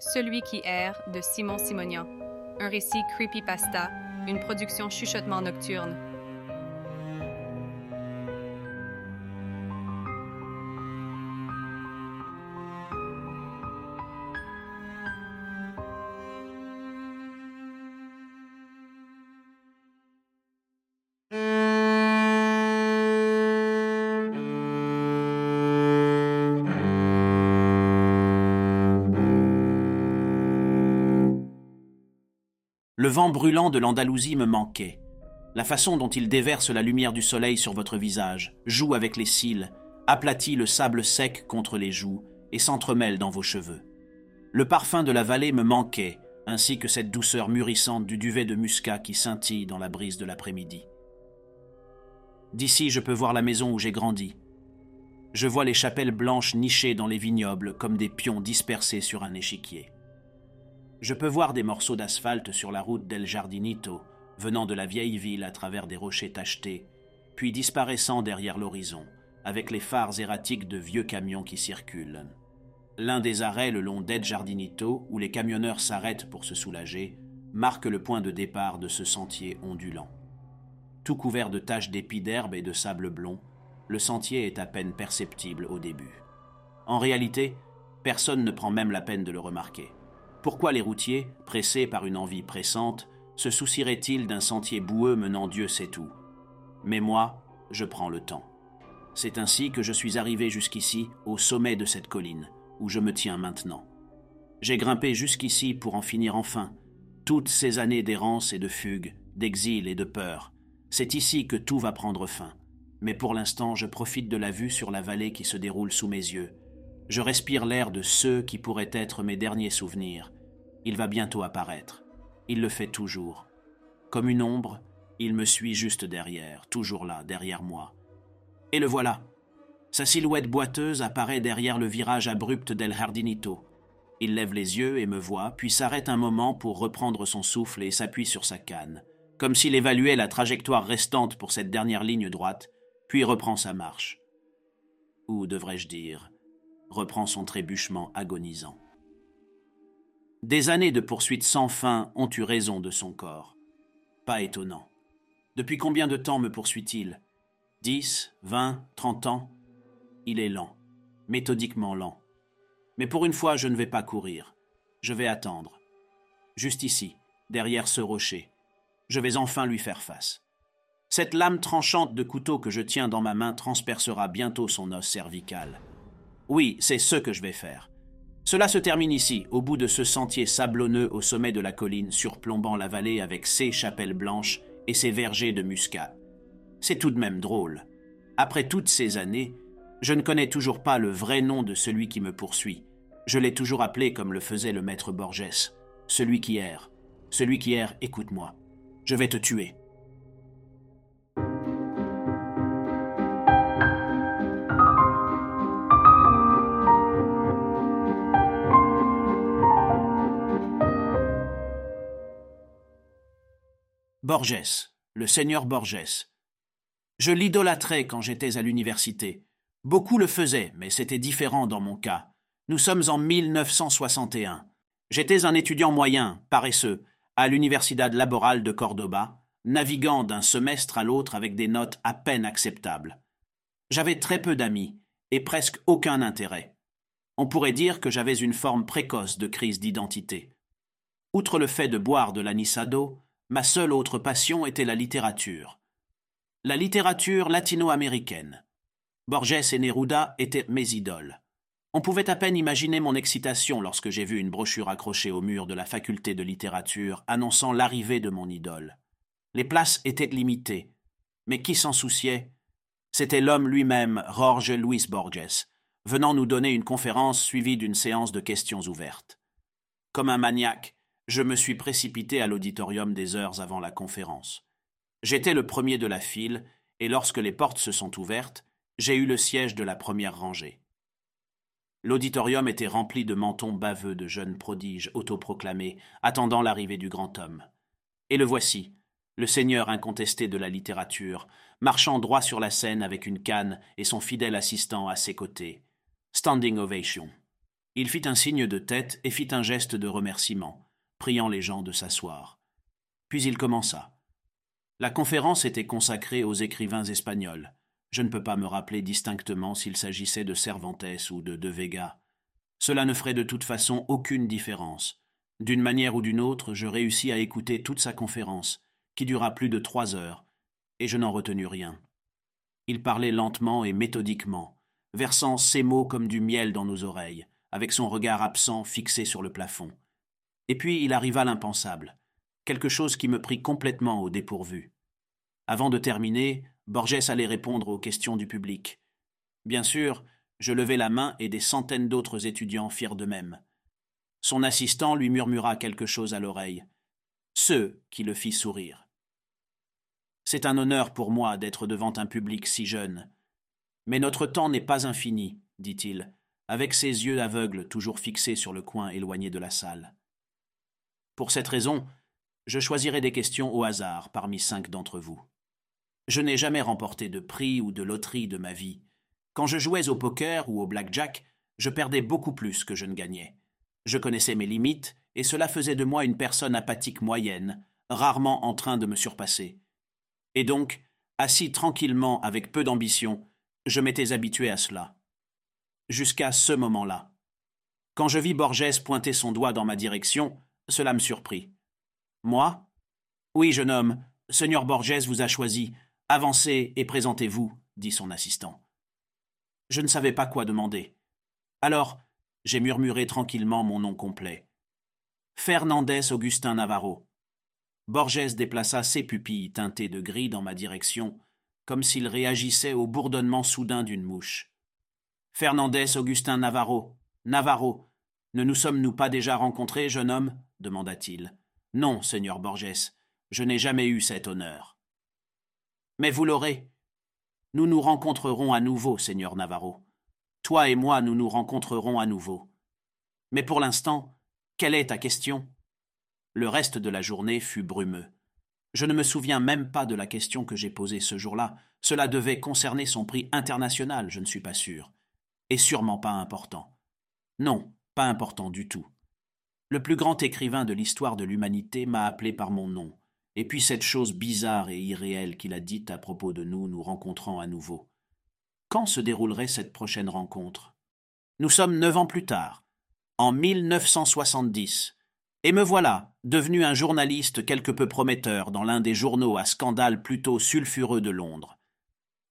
Celui qui erre de Simon Simonian. Un récit creepypasta, une production chuchotement nocturne. Brûlant de l'Andalousie me manquait. La façon dont il déverse la lumière du soleil sur votre visage, joue avec les cils, aplatit le sable sec contre les joues et s'entremêle dans vos cheveux. Le parfum de la vallée me manquait, ainsi que cette douceur mûrissante du duvet de muscat qui scintille dans la brise de l'après-midi. D'ici, je peux voir la maison où j'ai grandi. Je vois les chapelles blanches nichées dans les vignobles comme des pions dispersés sur un échiquier. Je peux voir des morceaux d'asphalte sur la route d'El Jardinito, venant de la vieille ville à travers des rochers tachetés, puis disparaissant derrière l'horizon, avec les phares erratiques de vieux camions qui circulent. L'un des arrêts le long d'El Jardinito, où les camionneurs s'arrêtent pour se soulager, marque le point de départ de ce sentier ondulant. Tout couvert de taches d'épis d'herbe et de sable blond, le sentier est à peine perceptible au début. En réalité, personne ne prend même la peine de le remarquer. Pourquoi les routiers, pressés par une envie pressante, se soucieraient-ils d'un sentier boueux menant Dieu sait où? Mais moi, je prends le temps. C'est ainsi que je suis arrivé jusqu'ici, au sommet de cette colline, où je me tiens maintenant. J'ai grimpé jusqu'ici pour en finir enfin. Toutes ces années d'errance et de fugue, d'exil et de peur. C'est ici que tout va prendre fin. Mais pour l'instant, je profite de la vue sur la vallée qui se déroule sous mes yeux, je respire l'air de ceux qui pourraient être mes derniers souvenirs. Il va bientôt apparaître. Il le fait toujours. Comme une ombre, il me suit juste derrière, toujours là, derrière moi. Et le voilà. Sa silhouette boiteuse apparaît derrière le virage abrupt d'El Hardinito. Il lève les yeux et me voit, puis s'arrête un moment pour reprendre son souffle et s'appuie sur sa canne, comme s'il évaluait la trajectoire restante pour cette dernière ligne droite, puis reprend sa marche. Ou devrais-je dire, reprend son trébuchement agonisant. Des années de poursuites sans fin ont eu raison de son corps. Pas étonnant. Depuis combien de temps me poursuit-il? Dix, vingt, trente ans? Il est lent, méthodiquement lent. Mais pour une fois, je ne vais pas courir. Je vais attendre. Juste ici, derrière ce rocher. Je vais enfin lui faire face. Cette lame tranchante de couteau que je tiens dans ma main transpercera bientôt son os cervical. Oui, c'est ce que je vais faire. Cela se termine ici, au bout de ce sentier sablonneux au sommet de la colline surplombant la vallée avec ses chapelles blanches et ses vergers de muscat. C'est tout de même drôle. Après toutes ces années, je ne connais toujours pas le vrai nom de celui qui me poursuit. Je l'ai toujours appelé comme le faisait le maître Borges. Celui qui erre. Celui qui erre, écoute-moi. Je vais te tuer. Borges, le seigneur Borges. Je l'idolâtrais quand j'étais à l'université. Beaucoup le faisaient, mais c'était différent dans mon cas. Nous sommes en 1961. J'étais un étudiant moyen, paresseux, à l'Universidad Laboral de Cordoba, naviguant d'un semestre à l'autre avec des notes à peine acceptables. J'avais très peu d'amis et presque aucun intérêt. On pourrait dire que j'avais une forme précoce de crise d'identité. Outre le fait de boire de l'anisado, Ma seule autre passion était la littérature. La littérature latino-américaine. Borges et Neruda étaient mes idoles. On pouvait à peine imaginer mon excitation lorsque j'ai vu une brochure accrochée au mur de la faculté de littérature annonçant l'arrivée de mon idole. Les places étaient limitées, mais qui s'en souciait? C'était l'homme lui-même, Jorge Luis Borges, venant nous donner une conférence suivie d'une séance de questions ouvertes. Comme un maniaque, je me suis précipité à l'auditorium des heures avant la conférence. J'étais le premier de la file, et lorsque les portes se sont ouvertes, j'ai eu le siège de la première rangée. L'auditorium était rempli de mentons baveux de jeunes prodiges autoproclamés, attendant l'arrivée du grand homme. Et le voici, le seigneur incontesté de la littérature, marchant droit sur la scène avec une canne et son fidèle assistant à ses côtés. Standing ovation. Il fit un signe de tête et fit un geste de remerciement, priant les gens de s'asseoir. Puis il commença. La conférence était consacrée aux écrivains espagnols. Je ne peux pas me rappeler distinctement s'il s'agissait de Cervantes ou de De Vega. Cela ne ferait de toute façon aucune différence. D'une manière ou d'une autre, je réussis à écouter toute sa conférence, qui dura plus de trois heures, et je n'en retenus rien. Il parlait lentement et méthodiquement, versant ses mots comme du miel dans nos oreilles, avec son regard absent fixé sur le plafond. Et puis il arriva l'impensable, quelque chose qui me prit complètement au dépourvu. Avant de terminer, Borges allait répondre aux questions du public. Bien sûr, je levai la main et des centaines d'autres étudiants firent de même. Son assistant lui murmura quelque chose à l'oreille. Ce qui le fit sourire. C'est un honneur pour moi d'être devant un public si jeune. Mais notre temps n'est pas infini, dit-il, avec ses yeux aveugles toujours fixés sur le coin éloigné de la salle. Pour cette raison, je choisirai des questions au hasard parmi cinq d'entre vous. Je n'ai jamais remporté de prix ou de loterie de ma vie. Quand je jouais au poker ou au blackjack, je perdais beaucoup plus que je ne gagnais. Je connaissais mes limites, et cela faisait de moi une personne apathique moyenne, rarement en train de me surpasser. Et donc, assis tranquillement avec peu d'ambition, je m'étais habitué à cela. Jusqu'à ce moment-là. Quand je vis Borges pointer son doigt dans ma direction, cela me surprit. Moi? Oui, jeune homme, Seigneur Borges vous a choisi. Avancez et présentez-vous, dit son assistant. Je ne savais pas quoi demander. Alors, j'ai murmuré tranquillement mon nom complet. Fernandez Augustin Navarro. Borges déplaça ses pupilles teintées de gris dans ma direction, comme s'il réagissait au bourdonnement soudain d'une mouche. Fernandez Augustin Navarro. Navarro. Ne nous sommes-nous pas déjà rencontrés, jeune homme? demanda-t-il. Non, Seigneur Borges, je n'ai jamais eu cet honneur. Mais vous l'aurez. Nous nous rencontrerons à nouveau, Seigneur Navarro. Toi et moi, nous nous rencontrerons à nouveau. Mais pour l'instant, quelle est ta question? Le reste de la journée fut brumeux. Je ne me souviens même pas de la question que j'ai posée ce jour-là. Cela devait concerner son prix international, je ne suis pas sûr. Et sûrement pas important. Non, important du tout. Le plus grand écrivain de l'histoire de l'humanité m'a appelé par mon nom, et puis cette chose bizarre et irréelle qu'il a dite à propos de nous nous rencontrant à nouveau. Quand se déroulerait cette prochaine rencontre? Nous sommes neuf ans plus tard, en 1970, et me voilà, devenu un journaliste quelque peu prometteur dans l'un des journaux à scandale plutôt sulfureux de Londres.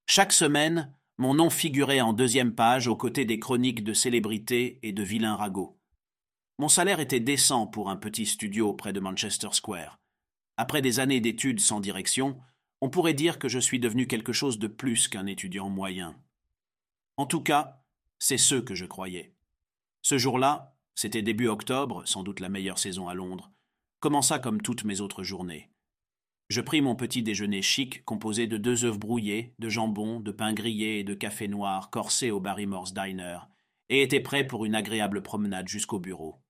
Chaque semaine, mon nom figurait en deuxième page aux côtés des chroniques de célébrités et de vilains ragots. Mon salaire était décent pour un petit studio près de Manchester Square. Après des années d'études sans direction, on pourrait dire que je suis devenu quelque chose de plus qu'un étudiant moyen. En tout cas, c'est ce que je croyais. Ce jour-là, c'était début octobre, sans doute la meilleure saison à Londres, commença comme toutes mes autres journées. Je pris mon petit déjeuner chic composé de deux œufs brouillés, de jambon, de pain grillé et de café noir corsé au Barrymore's Diner, et était prêt pour une agréable promenade jusqu'au bureau.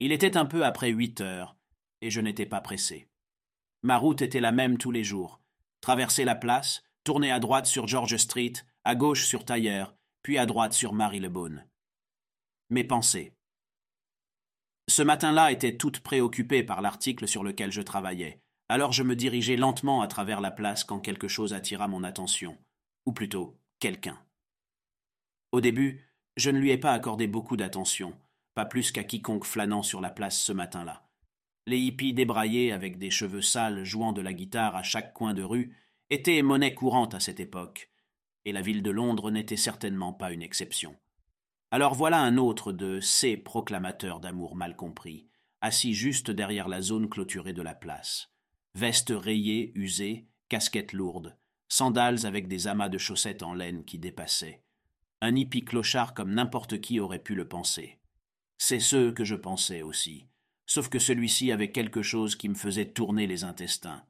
Il était un peu après huit heures, et je n'étais pas pressé. Ma route était la même tous les jours. Traverser la place, tourner à droite sur George Street, à gauche sur Tailleur, puis à droite sur Marie-le-Beaune. Mes pensées. Ce matin-là étaient toutes préoccupées par l'article sur lequel je travaillais, alors je me dirigeais lentement à travers la place quand quelque chose attira mon attention, ou plutôt quelqu'un. Au début, je ne lui ai pas accordé beaucoup d'attention, pas plus qu'à quiconque flânant sur la place ce matin-là. Les hippies débraillés avec des cheveux sales jouant de la guitare à chaque coin de rue étaient monnaie courante à cette époque, et la ville de Londres n'était certainement pas une exception. Alors voilà un autre de ces proclamateurs d'amour mal compris, assis juste derrière la zone clôturée de la place. Veste rayée, usée, casquette lourde, sandales avec des amas de chaussettes en laine qui dépassaient. Un hippie clochard comme n'importe qui aurait pu le penser. C'est ce que je pensais aussi, sauf que celui-ci avait quelque chose qui me faisait tourner les intestins.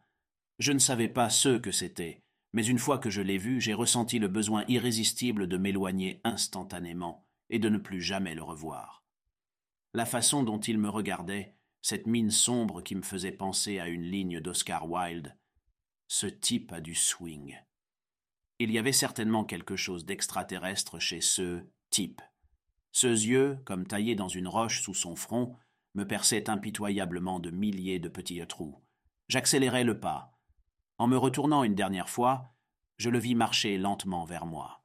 Je ne savais pas ce que c'était, mais une fois que je l'ai vu, j'ai ressenti le besoin irrésistible de m'éloigner instantanément et de ne plus jamais le revoir. La façon dont il me regardait, cette mine sombre qui me faisait penser à une ligne d'Oscar Wilde, ce type a du swing. Il y avait certainement quelque chose d'extraterrestre chez ce type. Ceux yeux, comme taillés dans une roche sous son front, me perçaient impitoyablement de milliers de petits trous. J'accélérai le pas. En me retournant une dernière fois, je le vis marcher lentement vers moi.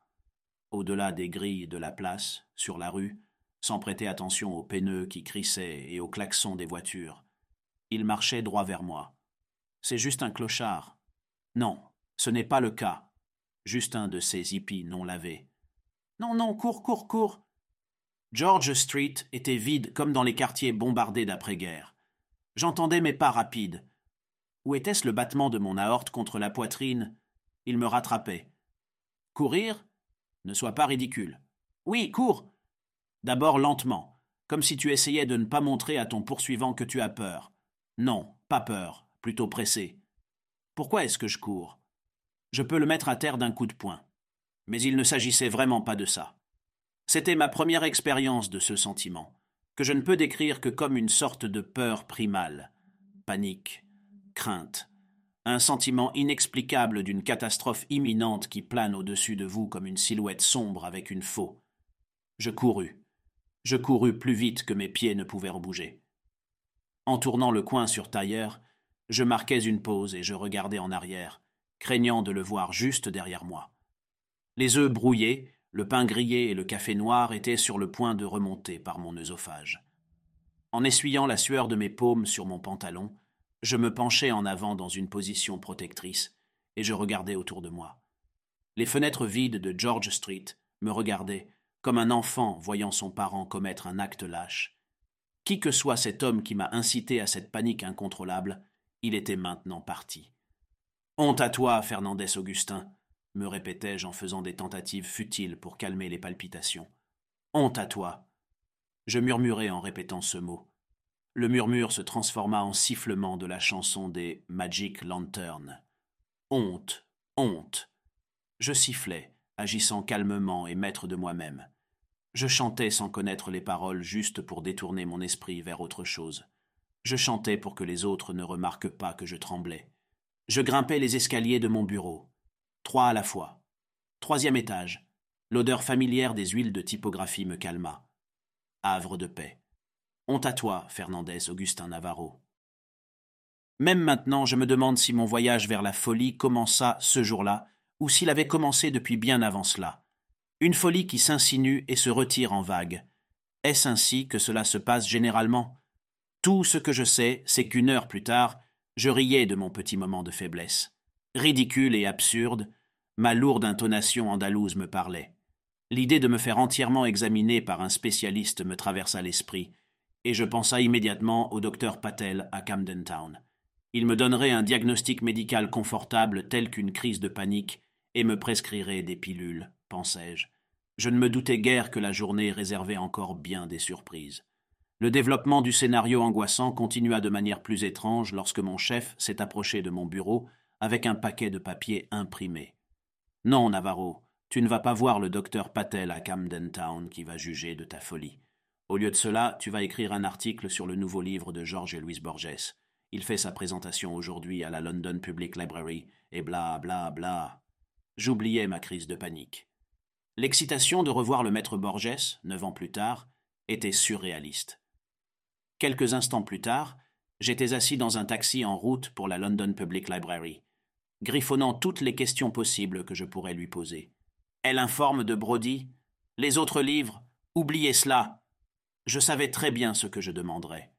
Au-delà des grilles de la place, sur la rue, sans prêter attention aux peineux qui crissaient et aux klaxons des voitures, il marchait droit vers moi. C'est juste un clochard. Non, ce n'est pas le cas. Juste un de ces hippies non lavés. Non, non, cours, cours, cours. George Street était vide comme dans les quartiers bombardés d'après-guerre. J'entendais mes pas rapides. Où était-ce le battement de mon aorte contre la poitrine? Il me rattrapait. Courir? Ne sois pas ridicule. Oui, cours D'abord lentement, comme si tu essayais de ne pas montrer à ton poursuivant que tu as peur. Non, pas peur, plutôt pressé. Pourquoi est-ce que je cours? Je peux le mettre à terre d'un coup de poing. Mais il ne s'agissait vraiment pas de ça. C'était ma première expérience de ce sentiment, que je ne peux décrire que comme une sorte de peur primale, panique, crainte, un sentiment inexplicable d'une catastrophe imminente qui plane au-dessus de vous comme une silhouette sombre avec une faux. Je courus. Je courus plus vite que mes pieds ne pouvaient rebouger. En tournant le coin sur tailleur, je marquais une pause et je regardais en arrière, craignant de le voir juste derrière moi. Les œufs brouillés, le pain grillé et le café noir étaient sur le point de remonter par mon œsophage. En essuyant la sueur de mes paumes sur mon pantalon, je me penchai en avant dans une position protectrice, et je regardais autour de moi. Les fenêtres vides de George Street me regardaient comme un enfant voyant son parent commettre un acte lâche. Qui que soit cet homme qui m'a incité à cette panique incontrôlable, il était maintenant parti. Honte à toi, Fernandez Augustin, me répétais-je en faisant des tentatives futiles pour calmer les palpitations. Honte à toi. Je murmurai en répétant ce mot. Le murmure se transforma en sifflement de la chanson des Magic Lantern. Honte, honte. Je sifflais, agissant calmement et maître de moi-même. Je chantais sans connaître les paroles juste pour détourner mon esprit vers autre chose. Je chantais pour que les autres ne remarquent pas que je tremblais. Je grimpais les escaliers de mon bureau. Trois à la fois. Troisième étage. L'odeur familière des huiles de typographie me calma. Havre de paix. Honte à toi, Fernandez Augustin Navarro. Même maintenant, je me demande si mon voyage vers la folie commença ce jour-là, ou s'il avait commencé depuis bien avant cela. Une folie qui s'insinue et se retire en vague. Est-ce ainsi que cela se passe généralement? Tout ce que je sais, c'est qu'une heure plus tard, je riais de mon petit moment de faiblesse. Ridicule et absurde, ma lourde intonation andalouse me parlait. L'idée de me faire entièrement examiner par un spécialiste me traversa l'esprit, et je pensa immédiatement au docteur Patel à Camden Town. Il me donnerait un diagnostic médical confortable tel qu'une crise de panique et me prescrirait des pilules, pensai-je. Je ne me doutais guère que la journée réservait encore bien des surprises. Le développement du scénario angoissant continua de manière plus étrange lorsque mon chef s'est approché de mon bureau avec un paquet de papiers imprimés. Non, Navarro, tu ne vas pas voir le docteur Patel à Camden Town qui va juger de ta folie. Au lieu de cela, tu vas écrire un article sur le nouveau livre de George et Louis Borges. Il fait sa présentation aujourd'hui à la London Public Library, et bla bla bla. J'oubliais ma crise de panique. L'excitation de revoir le maître Borges, neuf ans plus tard, était surréaliste. Quelques instants plus tard, j'étais assis dans un taxi en route pour la London Public Library griffonnant toutes les questions possibles que je pourrais lui poser. Elle informe de Brody Les autres livres Oubliez cela Je savais très bien ce que je demanderais.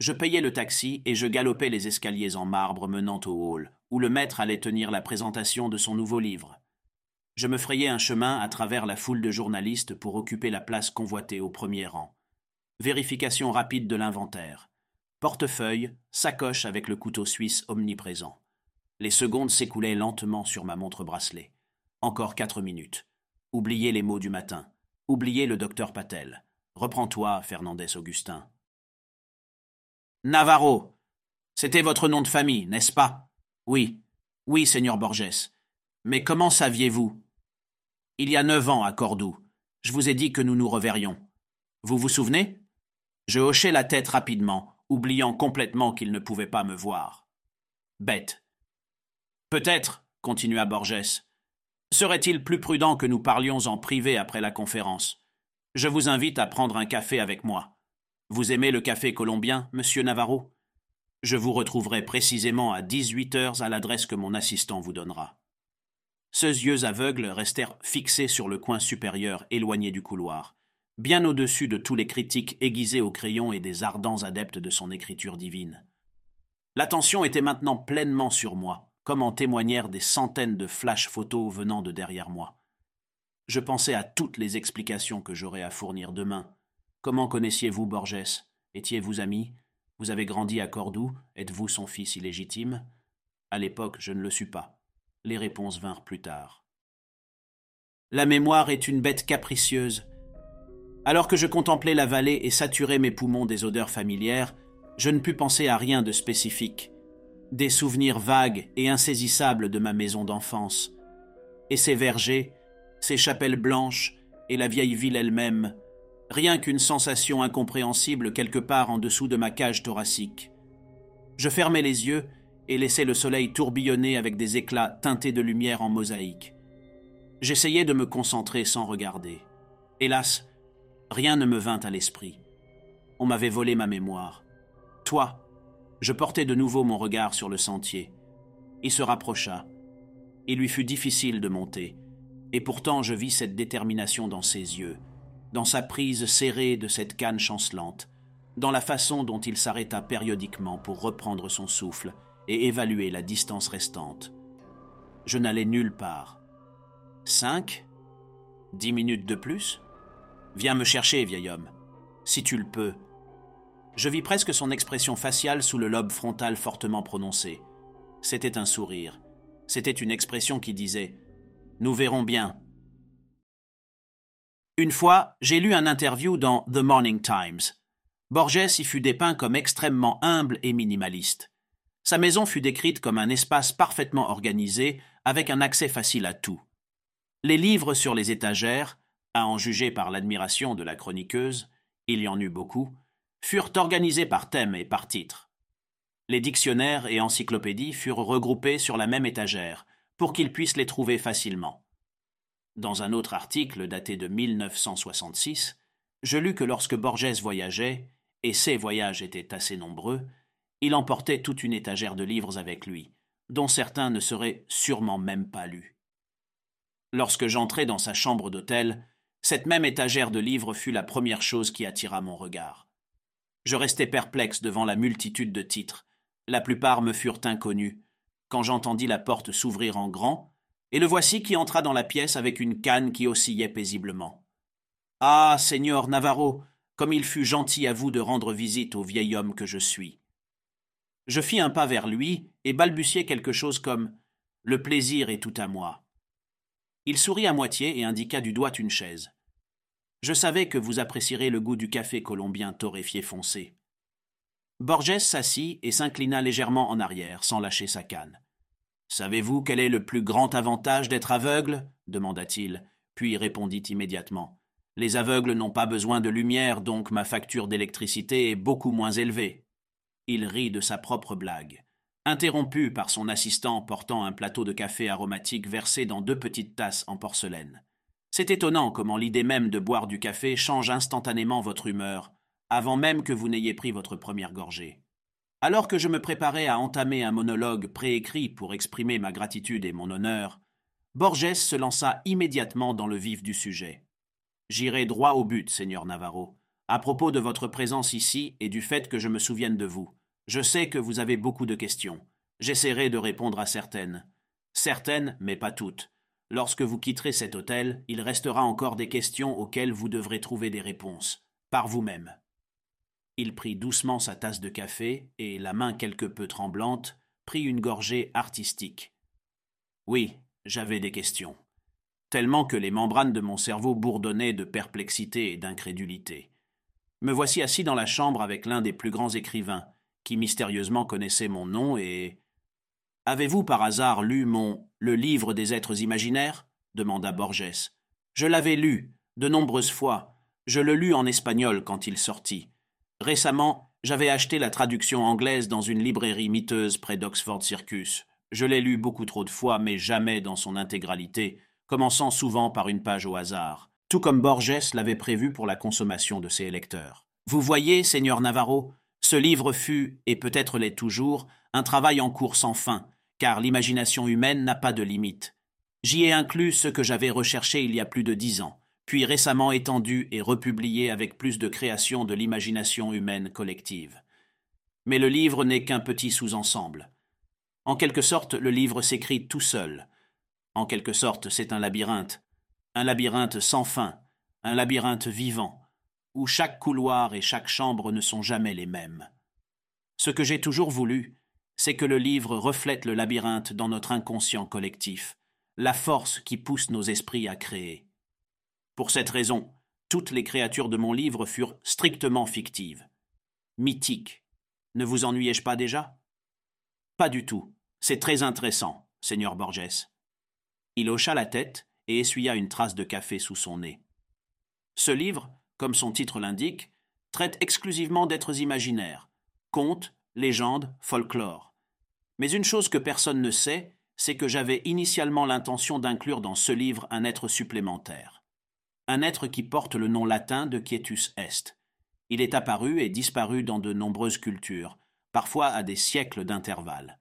Je payais le taxi et je galopais les escaliers en marbre menant au hall, où le maître allait tenir la présentation de son nouveau livre. Je me frayais un chemin à travers la foule de journalistes pour occuper la place convoitée au premier rang. Vérification rapide de l'inventaire. Portefeuille, sacoche avec le couteau suisse omniprésent. Les secondes s'écoulaient lentement sur ma montre bracelet. Encore quatre minutes. Oubliez les mots du matin. Oubliez le docteur Patel. Reprends-toi, Fernandez Augustin. Navarro. C'était votre nom de famille, n'est-ce pas? Oui. Oui, Seigneur Borges. Mais comment saviez-vous? Il y a neuf ans à Cordoue. Je vous ai dit que nous nous reverrions. Vous vous souvenez? Je hochai la tête rapidement, oubliant complètement qu'il ne pouvait pas me voir. Bête. Peut-être, continua Borges, serait-il plus prudent que nous parlions en privé après la conférence. Je vous invite à prendre un café avec moi. Vous aimez le café colombien, monsieur Navarro? Je vous retrouverai précisément à 18 heures à l'adresse que mon assistant vous donnera. Ses yeux aveugles restèrent fixés sur le coin supérieur éloigné du couloir, bien au-dessus de tous les critiques aiguisés au crayon et des ardents adeptes de son écriture divine. L'attention était maintenant pleinement sur moi, comme en témoignèrent des centaines de flash photos venant de derrière moi. Je pensais à toutes les explications que j'aurais à fournir demain. Comment connaissiez-vous Borges? Étiez-vous ami? Vous avez grandi à Cordoue? Êtes-vous son fils illégitime? À l'époque, je ne le suis pas. Les réponses vinrent plus tard. La mémoire est une bête capricieuse. Alors que je contemplais la vallée et saturais mes poumons des odeurs familières, je ne pus penser à rien de spécifique. Des souvenirs vagues et insaisissables de ma maison d'enfance. Et ces vergers, ces chapelles blanches et la vieille ville elle-même, rien qu'une sensation incompréhensible quelque part en dessous de ma cage thoracique. Je fermais les yeux et laissais le soleil tourbillonner avec des éclats teintés de lumière en mosaïque. J'essayais de me concentrer sans regarder. Hélas, rien ne me vint à l'esprit. On m'avait volé ma mémoire. Toi, je portais de nouveau mon regard sur le sentier. Il se rapprocha. Il lui fut difficile de monter. Et pourtant je vis cette détermination dans ses yeux, dans sa prise serrée de cette canne chancelante, dans la façon dont il s'arrêta périodiquement pour reprendre son souffle et évaluer la distance restante. Je n'allais nulle part. Cinq? Dix minutes de plus? Viens me chercher, vieil homme, si tu le peux. Je vis presque son expression faciale sous le lobe frontal fortement prononcé. C'était un sourire. C'était une expression qui disait nous verrons bien. Une fois, j'ai lu un interview dans The Morning Times. Borges y fut dépeint comme extrêmement humble et minimaliste. Sa maison fut décrite comme un espace parfaitement organisé, avec un accès facile à tout. Les livres sur les étagères, à en juger par l'admiration de la chroniqueuse, il y en eut beaucoup, furent organisés par thème et par titre. Les dictionnaires et encyclopédies furent regroupés sur la même étagère, pour qu'ils puissent les trouver facilement. Dans un autre article daté de 1966, je lus que lorsque Borges voyageait, et ses voyages étaient assez nombreux, il emportait toute une étagère de livres avec lui, dont certains ne seraient sûrement même pas lus. Lorsque j'entrai dans sa chambre d'hôtel, cette même étagère de livres fut la première chose qui attira mon regard. Je restai perplexe devant la multitude de titres. La plupart me furent inconnus, quand j'entendis la porte s'ouvrir en grand, et le voici qui entra dans la pièce avec une canne qui oscillait paisiblement. Ah. Seigneur Navarro, comme il fut gentil à vous de rendre visite au vieil homme que je suis. Je fis un pas vers lui et balbutiai quelque chose comme Le plaisir est tout à moi. Il sourit à moitié et indiqua du doigt une chaise. Je savais que vous apprécierez le goût du café colombien torréfié foncé. Borges s'assit et s'inclina légèrement en arrière, sans lâcher sa canne. Savez-vous quel est le plus grand avantage d'être aveugle? demanda-t-il, puis répondit immédiatement. Les aveugles n'ont pas besoin de lumière, donc ma facture d'électricité est beaucoup moins élevée. Il rit de sa propre blague. Interrompu par son assistant portant un plateau de café aromatique versé dans deux petites tasses en porcelaine. C'est étonnant comment l'idée même de boire du café change instantanément votre humeur, avant même que vous n'ayez pris votre première gorgée. Alors que je me préparais à entamer un monologue préécrit pour exprimer ma gratitude et mon honneur, Borges se lança immédiatement dans le vif du sujet. J'irai droit au but, Seigneur Navarro, à propos de votre présence ici et du fait que je me souvienne de vous. Je sais que vous avez beaucoup de questions. J'essaierai de répondre à certaines. Certaines, mais pas toutes. Lorsque vous quitterez cet hôtel, il restera encore des questions auxquelles vous devrez trouver des réponses, par vous-même. Il prit doucement sa tasse de café et, la main quelque peu tremblante, prit une gorgée artistique. Oui, j'avais des questions. Tellement que les membranes de mon cerveau bourdonnaient de perplexité et d'incrédulité. Me voici assis dans la chambre avec l'un des plus grands écrivains, qui mystérieusement connaissait mon nom et. Avez-vous par hasard lu mon Le livre des êtres imaginaires? demanda Borges. Je l'avais lu, de nombreuses fois. Je le lus en espagnol quand il sortit. Récemment, j'avais acheté la traduction anglaise dans une librairie miteuse près d'Oxford Circus. Je l'ai lu beaucoup trop de fois, mais jamais dans son intégralité, commençant souvent par une page au hasard. Tout comme Borges l'avait prévu pour la consommation de ses lecteurs. Vous voyez, Seigneur Navarro, ce livre fut, et peut-être l'est toujours, un travail en cours sans fin, car l'imagination humaine n'a pas de limite. J'y ai inclus ce que j'avais recherché il y a plus de dix ans, puis récemment étendu et republié avec plus de création de l'imagination humaine collective. Mais le livre n'est qu'un petit sous-ensemble. En quelque sorte, le livre s'écrit tout seul. En quelque sorte, c'est un labyrinthe, un labyrinthe sans fin, un labyrinthe vivant, où chaque couloir et chaque chambre ne sont jamais les mêmes. Ce que j'ai toujours voulu, c'est que le livre reflète le labyrinthe dans notre inconscient collectif, la force qui pousse nos esprits à créer. Pour cette raison, toutes les créatures de mon livre furent strictement fictives, mythiques. Ne vous ennuyai-je pas déjà? Pas du tout. C'est très intéressant, Seigneur Borges. Il hocha la tête et essuya une trace de café sous son nez. Ce livre, comme son titre l'indique, traite exclusivement d'êtres imaginaires, contes, légendes, folklore. Mais une chose que personne ne sait, c'est que j'avais initialement l'intention d'inclure dans ce livre un être supplémentaire. Un être qui porte le nom latin de Quietus Est. Il est apparu et disparu dans de nombreuses cultures, parfois à des siècles d'intervalle.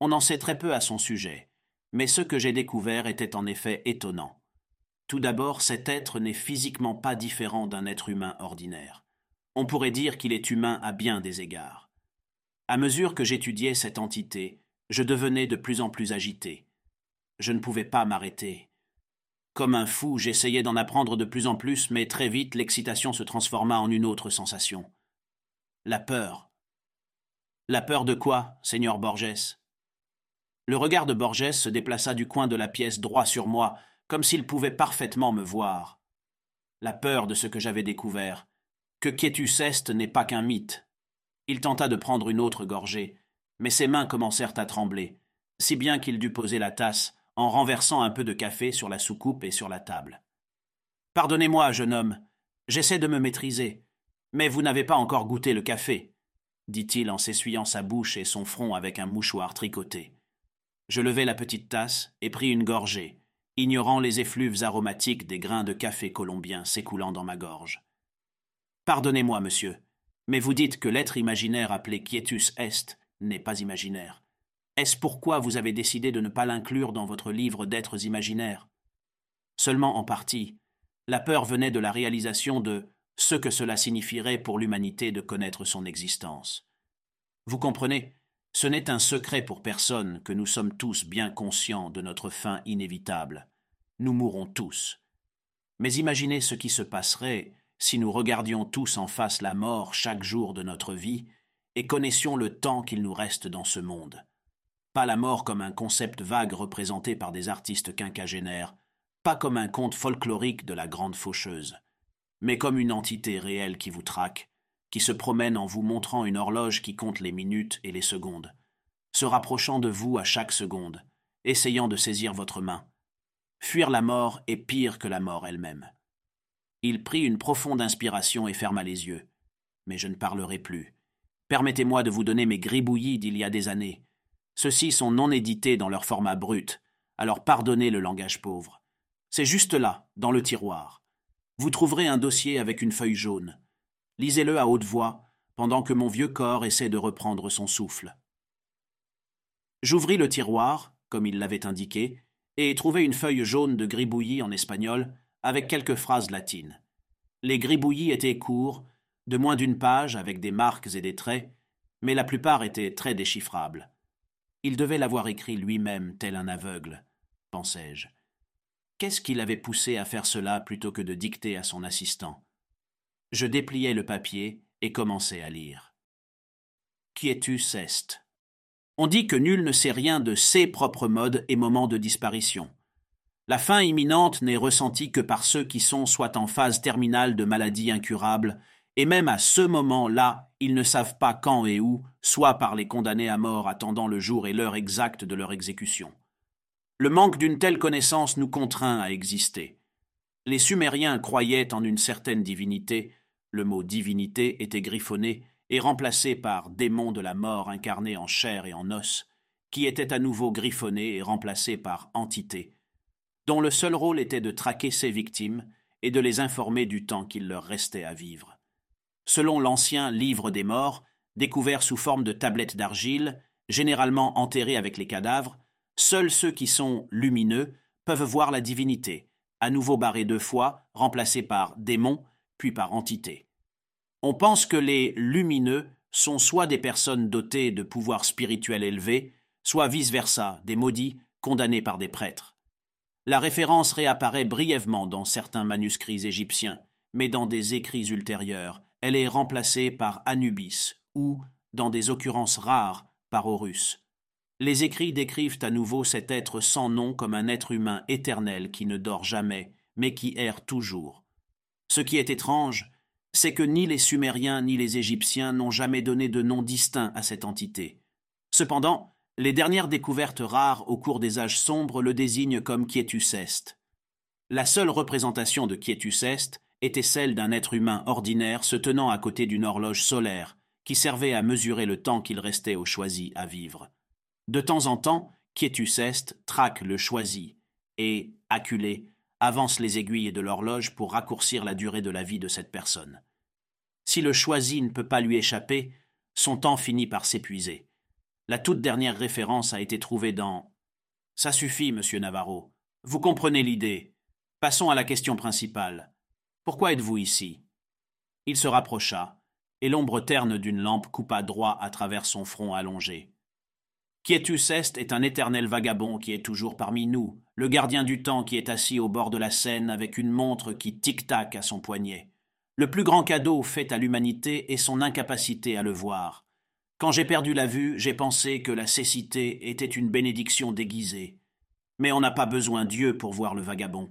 On en sait très peu à son sujet, mais ce que j'ai découvert était en effet étonnant. Tout d'abord, cet être n'est physiquement pas différent d'un être humain ordinaire. On pourrait dire qu'il est humain à bien des égards. À mesure que j'étudiais cette entité, je devenais de plus en plus agité. Je ne pouvais pas m'arrêter. Comme un fou, j'essayais d'en apprendre de plus en plus, mais très vite l'excitation se transforma en une autre sensation. La peur. La peur de quoi, Seigneur Borges? Le regard de Borges se déplaça du coin de la pièce droit sur moi, comme s'il pouvait parfaitement me voir. La peur de ce que j'avais découvert, que Quietus Est n'est pas qu'un mythe. Il tenta de prendre une autre gorgée, mais ses mains commencèrent à trembler, si bien qu'il dut poser la tasse en renversant un peu de café sur la soucoupe et sur la table. Pardonnez-moi, jeune homme, j'essaie de me maîtriser, mais vous n'avez pas encore goûté le café, dit-il en s'essuyant sa bouche et son front avec un mouchoir tricoté. Je levai la petite tasse et pris une gorgée, ignorant les effluves aromatiques des grains de café colombien s'écoulant dans ma gorge. Pardonnez-moi, monsieur, mais vous dites que l'être imaginaire appelé Quietus Est n'est pas imaginaire. Est-ce pourquoi vous avez décidé de ne pas l'inclure dans votre livre d'êtres imaginaires? Seulement en partie. La peur venait de la réalisation de ce que cela signifierait pour l'humanité de connaître son existence. Vous comprenez, ce n'est un secret pour personne que nous sommes tous bien conscients de notre fin inévitable. Nous mourrons tous. Mais imaginez ce qui se passerait si nous regardions tous en face la mort chaque jour de notre vie et connaissions le temps qu'il nous reste dans ce monde. Pas la mort comme un concept vague représenté par des artistes quinquagénaires, pas comme un conte folklorique de la grande faucheuse, mais comme une entité réelle qui vous traque, qui se promène en vous montrant une horloge qui compte les minutes et les secondes, se rapprochant de vous à chaque seconde, essayant de saisir votre main. Fuir la mort est pire que la mort elle-même. Il prit une profonde inspiration et ferma les yeux. Mais je ne parlerai plus. Permettez-moi de vous donner mes gribouillis d'il y a des années. Ceux-ci sont non édités dans leur format brut, alors pardonnez le langage pauvre. C'est juste là, dans le tiroir. Vous trouverez un dossier avec une feuille jaune. Lisez-le à haute voix, pendant que mon vieux corps essaie de reprendre son souffle. J'ouvris le tiroir, comme il l'avait indiqué, et trouvai une feuille jaune de gribouillis en espagnol, avec quelques phrases latines. Les gribouillis étaient courts, de moins d'une page, avec des marques et des traits, mais la plupart étaient très déchiffrables. Il devait l'avoir écrit lui-même, tel un aveugle, pensai-je. Qu'est-ce qui l'avait poussé à faire cela plutôt que de dicter à son assistant? Je dépliai le papier et commençai à lire. Quietus est. On dit que nul ne sait rien de ses propres modes et moments de disparition. La fin imminente n'est ressentie que par ceux qui sont soit en phase terminale de maladie incurable, et même à ce moment-là, ils ne savent pas quand et où, soit par les condamnés à mort attendant le jour et l'heure exacte de leur exécution. Le manque d'une telle connaissance nous contraint à exister. Les Sumériens croyaient en une certaine divinité, le mot divinité était griffonné et remplacé par démon de la mort incarné en chair et en os, qui était à nouveau griffonné et remplacé par entité, dont le seul rôle était de traquer ses victimes et de les informer du temps qu'il leur restait à vivre. Selon l'ancien livre des morts, découvert sous forme de tablettes d'argile, généralement enterrées avec les cadavres, seuls ceux qui sont lumineux peuvent voir la divinité, à nouveau barrée deux fois, remplacée par démon, puis par entité. On pense que les lumineux sont soit des personnes dotées de pouvoirs spirituels élevés, soit vice-versa, des maudits condamnés par des prêtres. La référence réapparaît brièvement dans certains manuscrits égyptiens, mais dans des écrits ultérieurs, elle est remplacée par Anubis ou, dans des occurrences rares, par Horus. Les écrits décrivent à nouveau cet être sans nom comme un être humain éternel qui ne dort jamais, mais qui erre toujours. Ce qui est étrange, c'est que ni les Sumériens ni les Égyptiens n'ont jamais donné de nom distinct à cette entité. Cependant, les dernières découvertes rares au cours des âges sombres le désignent comme Quietus est. La seule représentation de Quietus est était celle d'un être humain ordinaire se tenant à côté d'une horloge solaire, qui servait à mesurer le temps qu'il restait au choisi à vivre. De temps en temps, Quietus est traque le choisi et, acculé, avance les aiguilles de l'horloge pour raccourcir la durée de la vie de cette personne. Si le choisi ne peut pas lui échapper, son temps finit par s'épuiser. La toute dernière référence a été trouvée dans Ça suffit, monsieur Navarro. Vous comprenez l'idée. Passons à la question principale. Pourquoi êtes-vous ici? Il se rapprocha, et l'ombre terne d'une lampe coupa droit à travers son front allongé. Quietus est un éternel vagabond qui est toujours parmi nous, le gardien du temps qui est assis au bord de la Seine avec une montre qui tic-tac à son poignet. Le plus grand cadeau fait à l'humanité est son incapacité à le voir. Quand j'ai perdu la vue, j'ai pensé que la cécité était une bénédiction déguisée. Mais on n'a pas besoin Dieu pour voir le vagabond.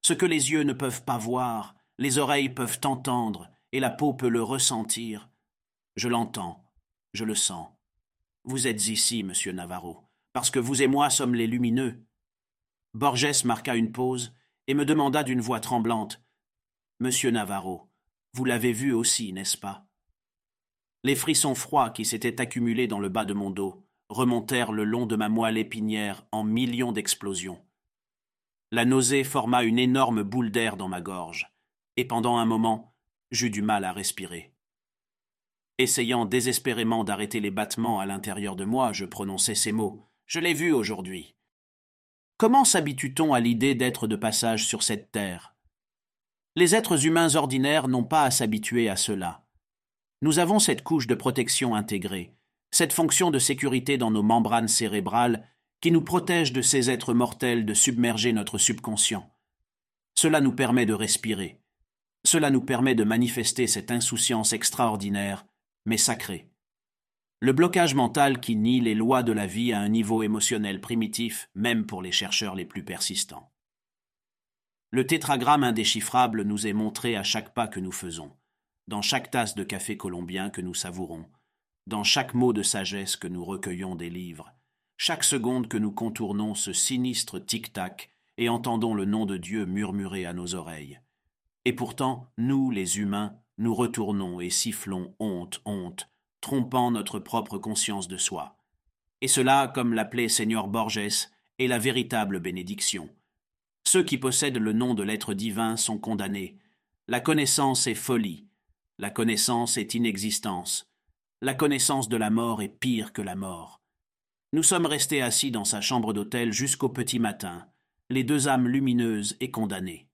Ce que les yeux ne peuvent pas voir, les oreilles peuvent entendre, et la peau peut le ressentir. Je l'entends, je le sens. Vous êtes ici, monsieur Navarro, parce que vous et moi sommes les lumineux. Borges marqua une pause et me demanda d'une voix tremblante. Monsieur Navarro, vous l'avez vu aussi, n'est-ce pas? Les frissons froids qui s'étaient accumulés dans le bas de mon dos remontèrent le long de ma moelle épinière en millions d'explosions. La nausée forma une énorme boule d'air dans ma gorge, et pendant un moment, j'eus du mal à respirer. Essayant désespérément d'arrêter les battements à l'intérieur de moi, je prononçai ces mots. Je l'ai vu aujourd'hui. Comment s'habitue-t-on à l'idée d'être de passage sur cette terre? Les êtres humains ordinaires n'ont pas à s'habituer à cela. Nous avons cette couche de protection intégrée, cette fonction de sécurité dans nos membranes cérébrales qui nous protège de ces êtres mortels de submerger notre subconscient. Cela nous permet de respirer. Cela nous permet de manifester cette insouciance extraordinaire mais sacré. Le blocage mental qui nie les lois de la vie à un niveau émotionnel primitif, même pour les chercheurs les plus persistants. Le tétragramme indéchiffrable nous est montré à chaque pas que nous faisons, dans chaque tasse de café colombien que nous savourons, dans chaque mot de sagesse que nous recueillons des livres, chaque seconde que nous contournons ce sinistre tic-tac et entendons le nom de Dieu murmurer à nos oreilles. Et pourtant, nous, les humains, nous retournons et sifflons honte, honte, trompant notre propre conscience de soi. Et cela, comme l'appelait Seigneur Borges, est la véritable bénédiction. Ceux qui possèdent le nom de l'être divin sont condamnés. La connaissance est folie. La connaissance est inexistence. La connaissance de la mort est pire que la mort. Nous sommes restés assis dans sa chambre d'hôtel jusqu'au petit matin, les deux âmes lumineuses et condamnées.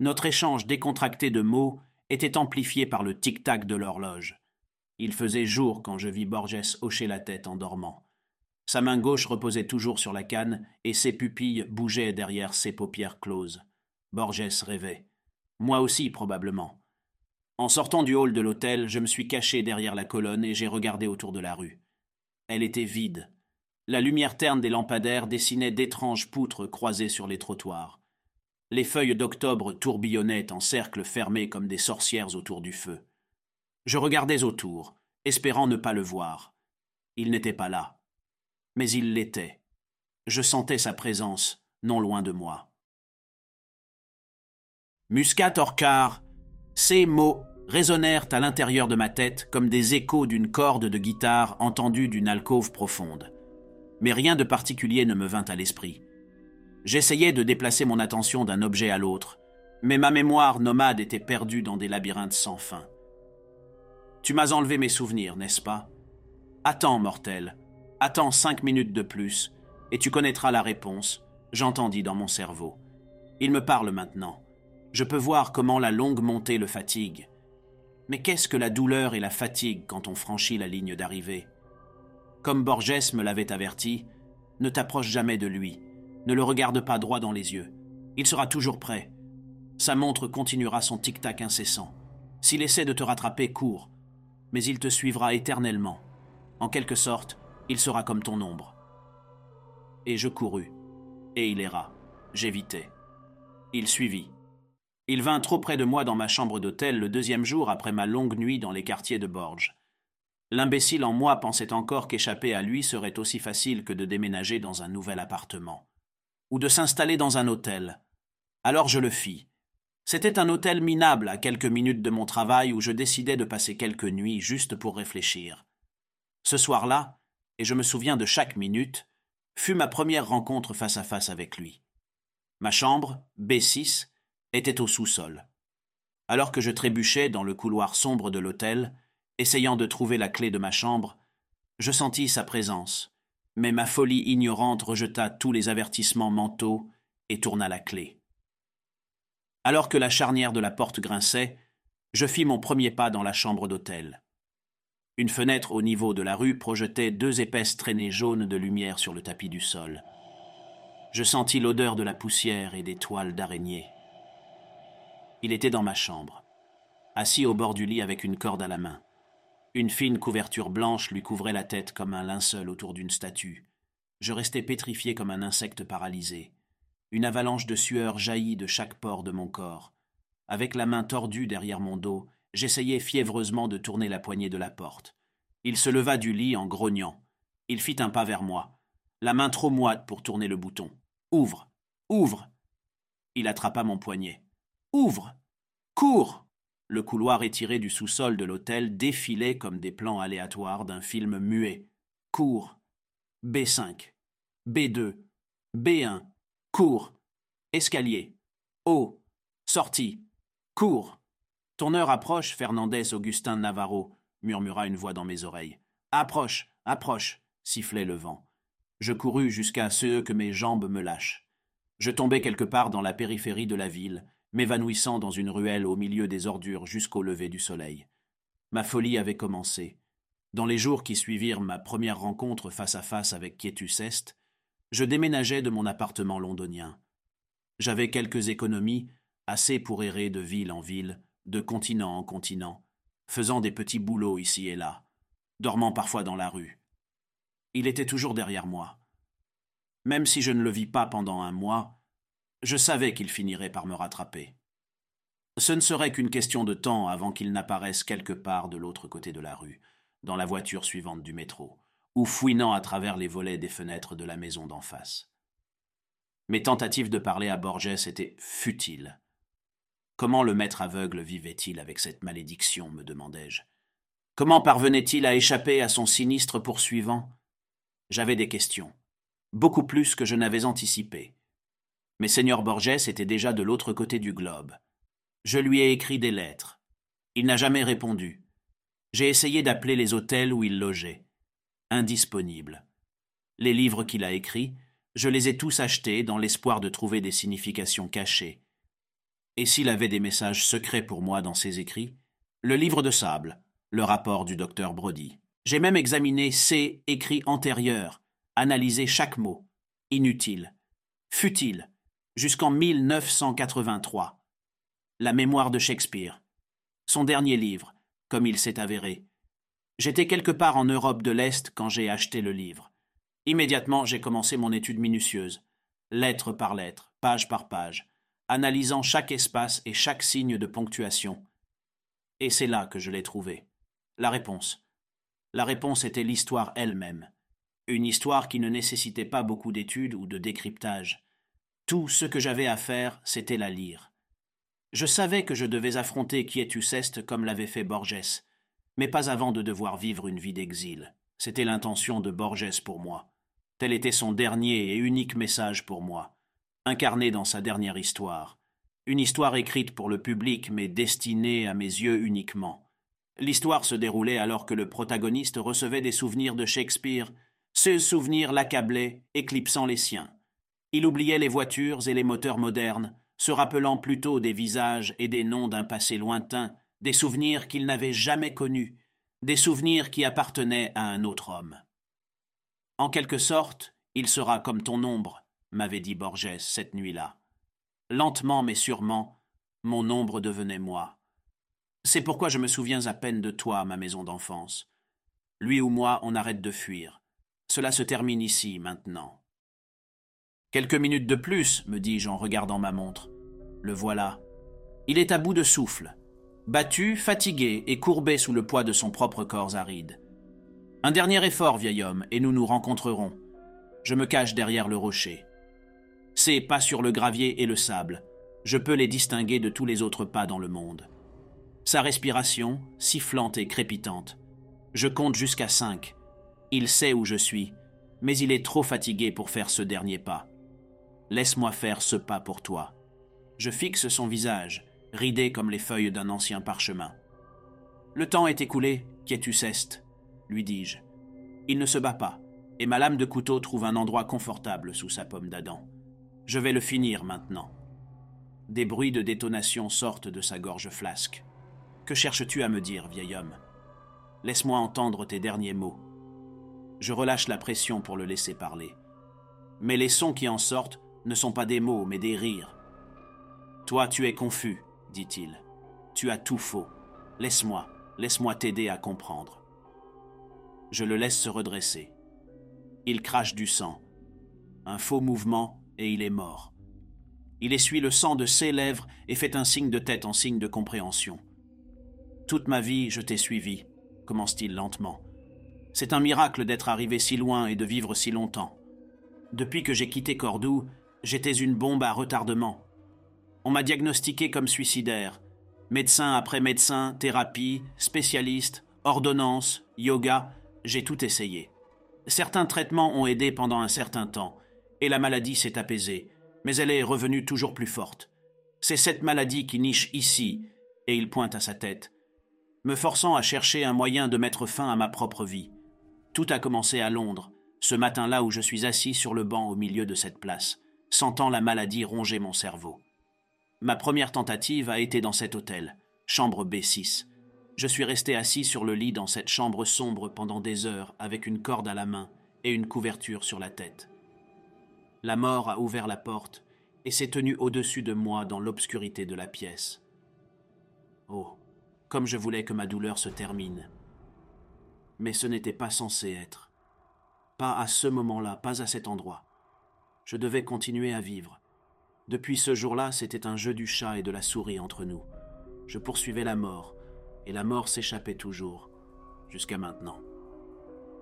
Notre échange décontracté de mots était amplifié par le tic-tac de l'horloge. Il faisait jour quand je vis Borges hocher la tête en dormant. Sa main gauche reposait toujours sur la canne et ses pupilles bougeaient derrière ses paupières closes. Borges rêvait. Moi aussi, probablement. En sortant du hall de l'hôtel, je me suis caché derrière la colonne et j'ai regardé autour de la rue. Elle était vide. La lumière terne des lampadaires dessinait d'étranges poutres croisées sur les trottoirs. Les feuilles d'octobre tourbillonnaient en cercles fermés comme des sorcières autour du feu. Je regardais autour, espérant ne pas le voir. Il n'était pas là. Mais il l'était. Je sentais sa présence, non loin de moi. Muscat Orcar, ces mots résonnèrent à l'intérieur de ma tête comme des échos d'une corde de guitare entendue d'une alcôve profonde. Mais rien de particulier ne me vint à l'esprit. J'essayais de déplacer mon attention d'un objet à l'autre, Mais ma mémoire nomade était perdue dans des labyrinthes sans fin. Tu m'as enlevé mes souvenirs, n'est-ce pas? Attends, mortel. Attends cinq minutes de plus, et tu connaîtras la réponse, j'entendis dans mon cerveau. Il me parle maintenant. Je peux voir comment la longue montée le fatigue. Mais qu'est-ce que la douleur et la fatigue quand on franchit la ligne d'arrivée? Comme Borges me l'avait averti, ne t'approche jamais de lui, ne le regarde pas droit dans les yeux. Il sera toujours prêt. Sa montre continuera son tic-tac incessant. S'il essaie de te rattraper, cours, mais il te suivra éternellement. En quelque sorte, il sera comme ton ombre. Et je courus, et il erra. J'évitai. Il suivit. Il vint trop près de moi dans ma chambre d'hôtel le deuxième jour après ma longue nuit dans les quartiers de Borges. L'imbécile en moi pensait encore qu'échapper à lui serait aussi facile que de déménager dans un nouvel appartement, ou de s'installer dans un hôtel. Alors je le fis. C'était un hôtel minable à quelques minutes de mon travail où je décidai de passer quelques nuits juste pour réfléchir. Ce soir-là, et je me souviens de chaque minute, fut ma première rencontre face à face avec lui. Ma chambre, B6, était au sous-sol. Alors que je trébuchais dans le couloir sombre de l'hôtel, essayant de trouver la clé de ma chambre, je sentis sa présence, mais ma folie ignorante rejeta tous les avertissements mentaux et tourna la clé. Alors que la charnière de la porte grinçait, je fis mon premier pas dans la chambre d'hôtel. Une fenêtre au niveau de la rue projetait deux épaisses traînées jaunes de lumière sur le tapis du sol. Je sentis l'odeur de la poussière et des toiles d'araignée. Il était dans ma chambre, assis au bord du lit avec une corde à la main. Une fine couverture blanche lui couvrait la tête comme un linceul autour d'une statue. Je restais pétrifié comme un insecte paralysé. Une avalanche de sueur jaillit de chaque pore de mon corps. Avec la main tordue derrière mon dos, J'essayais fiévreusement de tourner la poignée de la porte. Il se leva du lit en grognant. Il fit un pas vers moi, la main trop moite pour tourner le bouton. Ouvre. Ouvre. Il attrapa mon poignet. Ouvre. Cours. Le couloir étiré du sous-sol de l'hôtel défilait comme des plans aléatoires d'un film muet. Cours. B5. B2. B1. Cours. Escalier. Haut. Sortie. Cours. Ton heure approche, Fernandez Augustin Navarro, murmura une voix dans mes oreilles. Approche, approche, sifflait le vent. Je courus jusqu'à ce que mes jambes me lâchent. Je tombai quelque part dans la périphérie de la ville, m'évanouissant dans une ruelle au milieu des ordures jusqu'au lever du soleil. Ma folie avait commencé. Dans les jours qui suivirent ma première rencontre face à face avec Quietus Est, je déménageais de mon appartement londonien. J'avais quelques économies, assez pour errer de ville en ville, de continent en continent, faisant des petits boulots ici et là, dormant parfois dans la rue. Il était toujours derrière moi. Même si je ne le vis pas pendant un mois, je savais qu'il finirait par me rattraper. Ce ne serait qu'une question de temps avant qu'il n'apparaisse quelque part de l'autre côté de la rue, dans la voiture suivante du métro, ou fouinant à travers les volets des fenêtres de la maison d'en face. Mes tentatives de parler à Borges étaient futiles. Comment le maître aveugle vivait-il avec cette malédiction me demandai-je. Comment parvenait-il à échapper à son sinistre poursuivant? J'avais des questions, beaucoup plus que je n'avais anticipé. Mais Seigneur Borges était déjà de l'autre côté du globe. Je lui ai écrit des lettres. Il n'a jamais répondu. J'ai essayé d'appeler les hôtels où il logeait. Indisponible. Les livres qu'il a écrits, je les ai tous achetés dans l'espoir de trouver des significations cachées. Et s'il avait des messages secrets pour moi dans ses écrits Le livre de sable, le rapport du docteur Brody. J'ai même examiné ses écrits antérieurs, analysé chaque mot. Inutile. Futile. Jusqu'en 1983. La mémoire de Shakespeare. Son dernier livre, comme il s'est avéré. J'étais quelque part en Europe de l'Est quand j'ai acheté le livre. Immédiatement, j'ai commencé mon étude minutieuse, lettre par lettre, page par page analysant chaque espace et chaque signe de ponctuation. Et c'est là que je l'ai trouvé. La réponse. La réponse était l'histoire elle-même. Une histoire qui ne nécessitait pas beaucoup d'études ou de décryptage. Tout ce que j'avais à faire, c'était la lire. Je savais que je devais affronter Quietus Est comme l'avait fait Borges, mais pas avant de devoir vivre une vie d'exil. C'était l'intention de Borges pour moi. Tel était son dernier et unique message pour moi incarné dans sa dernière histoire, Une histoire écrite pour le public, mais destinée à mes yeux uniquement. L'histoire se déroulait alors que le protagoniste recevait des souvenirs de Shakespeare. Ces souvenirs l'accablaient, éclipsant les siens. Il oubliait les voitures et les moteurs modernes, se rappelant plutôt des visages et des noms d'un passé lointain, des souvenirs qu'il n'avait jamais connus, des souvenirs qui appartenaient à un autre homme. En quelque sorte, il sera comme ton ombre, m'avait dit Borges cette nuit-là. Lentement mais sûrement, mon ombre devenait moi. C'est pourquoi je me souviens à peine de toi, ma maison d'enfance. Lui ou moi, on arrête de fuir. Cela se termine ici, maintenant. Quelques minutes de plus, me dis-je en regardant ma montre. Le voilà. Il est à bout de souffle, battu, fatigué et courbé sous le poids de son propre corps aride. Un dernier effort, vieil homme, et nous nous rencontrerons. Je me cache derrière le rocher. Ces pas sur le gravier et le sable, je peux les distinguer de tous les autres pas dans le monde. Sa respiration, sifflante et crépitante. Je compte jusqu'à cinq. Il sait où je suis, mais il est trop fatigué pour faire ce dernier pas. Laisse-moi faire ce pas pour toi. Je fixe son visage, ridé comme les feuilles d'un ancien parchemin. Le temps est écoulé, est, lui dis-je. Il ne se bat pas, et ma lame de couteau trouve un endroit confortable sous sa pomme d'Adam. Je vais le finir maintenant. Des bruits de détonation sortent de sa gorge flasque. Que cherches-tu à me dire, vieil homme? Laisse-moi entendre tes derniers mots. Je relâche la pression pour le laisser parler. Mais les sons qui en sortent ne sont pas des mots, mais des rires. Toi, tu es confus, dit-il. Tu as tout faux. Laisse-moi, laisse-moi t'aider à comprendre. Je le laisse se redresser. Il crache du sang. Un faux mouvement et il est mort. Il essuie le sang de ses lèvres et fait un signe de tête en signe de compréhension. Toute ma vie, je t'ai suivi, commence-t-il lentement. C'est un miracle d'être arrivé si loin et de vivre si longtemps. Depuis que j'ai quitté Cordoue, j'étais une bombe à retardement. On m'a diagnostiqué comme suicidaire. Médecin après médecin, thérapie, spécialiste, ordonnance, yoga, j'ai tout essayé. Certains traitements ont aidé pendant un certain temps, et la maladie s'est apaisée, mais elle est revenue toujours plus forte. C'est cette maladie qui niche ici, et il pointe à sa tête, me forçant à chercher un moyen de mettre fin à ma propre vie. Tout a commencé à Londres, ce matin-là où je suis assis sur le banc au milieu de cette place, sentant la maladie ronger mon cerveau. Ma première tentative a été dans cet hôtel, chambre B6. Je suis resté assis sur le lit dans cette chambre sombre pendant des heures avec une corde à la main et une couverture sur la tête. La mort a ouvert la porte et s'est tenue au-dessus de moi dans l'obscurité de la pièce. Oh, comme je voulais que ma douleur se termine. Mais ce n'était pas censé être. Pas à ce moment-là, pas à cet endroit. Je devais continuer à vivre. Depuis ce jour-là, c'était un jeu du chat et de la souris entre nous. Je poursuivais la mort, et la mort s'échappait toujours, jusqu'à maintenant.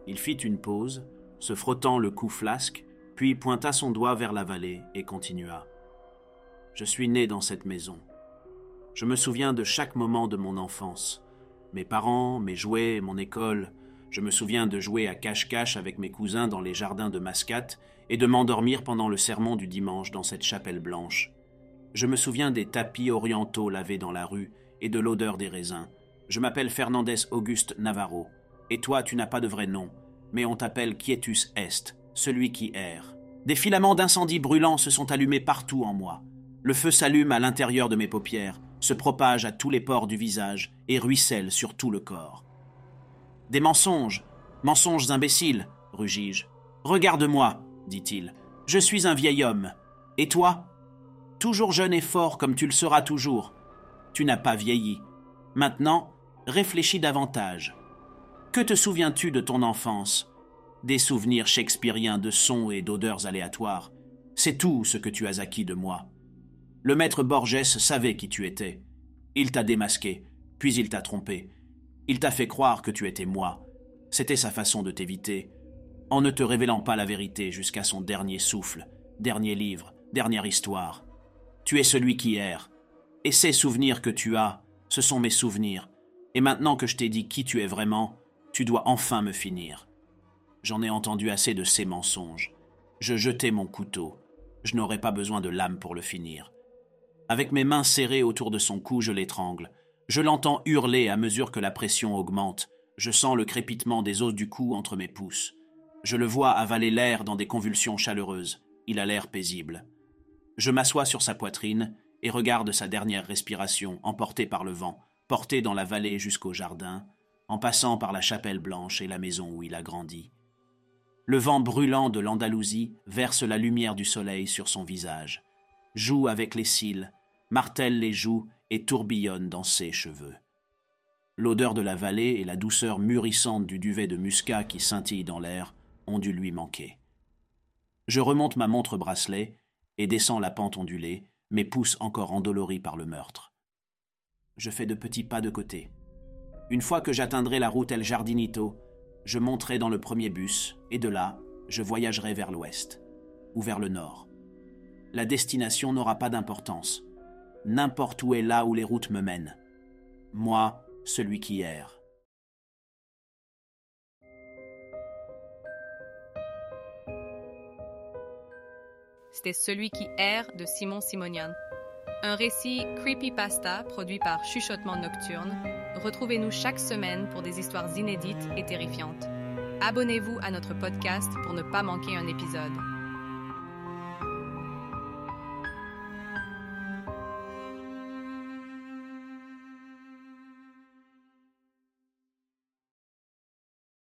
Il fit une pause, se frottant le cou flasque, puis pointa son doigt vers la vallée et continua. Je suis né dans cette maison. Je me souviens de chaque moment de mon enfance. Mes parents, mes jouets, mon école. Je me souviens de jouer à cache-cache avec mes cousins dans les jardins de Mascate et de m'endormir pendant le sermon du dimanche dans cette chapelle blanche. Je me souviens des tapis orientaux lavés dans la rue et de l'odeur des raisins. Je m'appelle Fernandez Auguste Navarro. Et toi, tu n'as pas de vrai nom, mais on t'appelle Quietus Est, celui qui erre. Des filaments d'incendie brûlants se sont allumés partout en moi. Le feu s'allume à l'intérieur de mes paupières, se propage à tous les pores du visage et ruisselle sur tout le corps. Des mensonges, mensonges imbéciles, rugis-je. Regarde-moi, dit-il. Je suis un vieil homme. Et toi? Toujours jeune et fort comme tu le seras toujours. Tu n'as pas vieilli. Maintenant, réfléchis davantage. Que te souviens-tu de ton enfance? Des souvenirs shakespeariens de sons et d'odeurs aléatoires. C'est tout ce que tu as acquis de moi. Le maître Borges savait qui tu étais. Il t'a démasqué, puis il t'a trompé. Il t'a fait croire que tu étais moi. C'était sa façon de t'éviter, en ne te révélant pas la vérité jusqu'à son dernier souffle, dernier livre, dernière histoire. Tu es celui qui erre. Et ces souvenirs que tu as, ce sont mes souvenirs. Et maintenant que je t'ai dit qui tu es vraiment, tu dois enfin me finir. J'en ai entendu assez de ces mensonges. Je jetai mon couteau. Je n'aurai pas besoin de lame pour le finir. Avec mes mains serrées autour de son cou, je l'étrangle. Je l'entends hurler à mesure que la pression augmente. Je sens le crépitement des os du cou entre mes pouces. Je le vois avaler l'air dans des convulsions chaleureuses. Il a l'air paisible. Je m'assois sur sa poitrine et regarde sa dernière respiration, emportée par le vent, portée dans la vallée jusqu'au jardin, en passant par la chapelle blanche et la maison où il a grandi. Le vent brûlant de l'Andalousie verse la lumière du soleil sur son visage, joue avec les cils, martèle les joues et tourbillonne dans ses cheveux. L'odeur de la vallée et la douceur mûrissante du duvet de muscat qui scintille dans l'air ont dû lui manquer. Je remonte ma montre bracelet et descends la pente ondulée, mes pouces encore endoloris par le meurtre. Je fais de petits pas de côté. Une fois que j'atteindrai la route El Jardinito, je monterai dans le premier bus, et de là, je voyagerai vers l'ouest, ou vers le nord. La destination n'aura pas d'importance. N'importe où est là où les routes me mènent. Moi, celui qui erre. C'était Celui qui erre de Simon Simonian. Un récit creepypasta produit par Chuchotement Nocturne. Retrouvez-nous chaque semaine pour des histoires inédites et terrifiantes. Abonnez-vous à notre podcast pour ne pas manquer un épisode.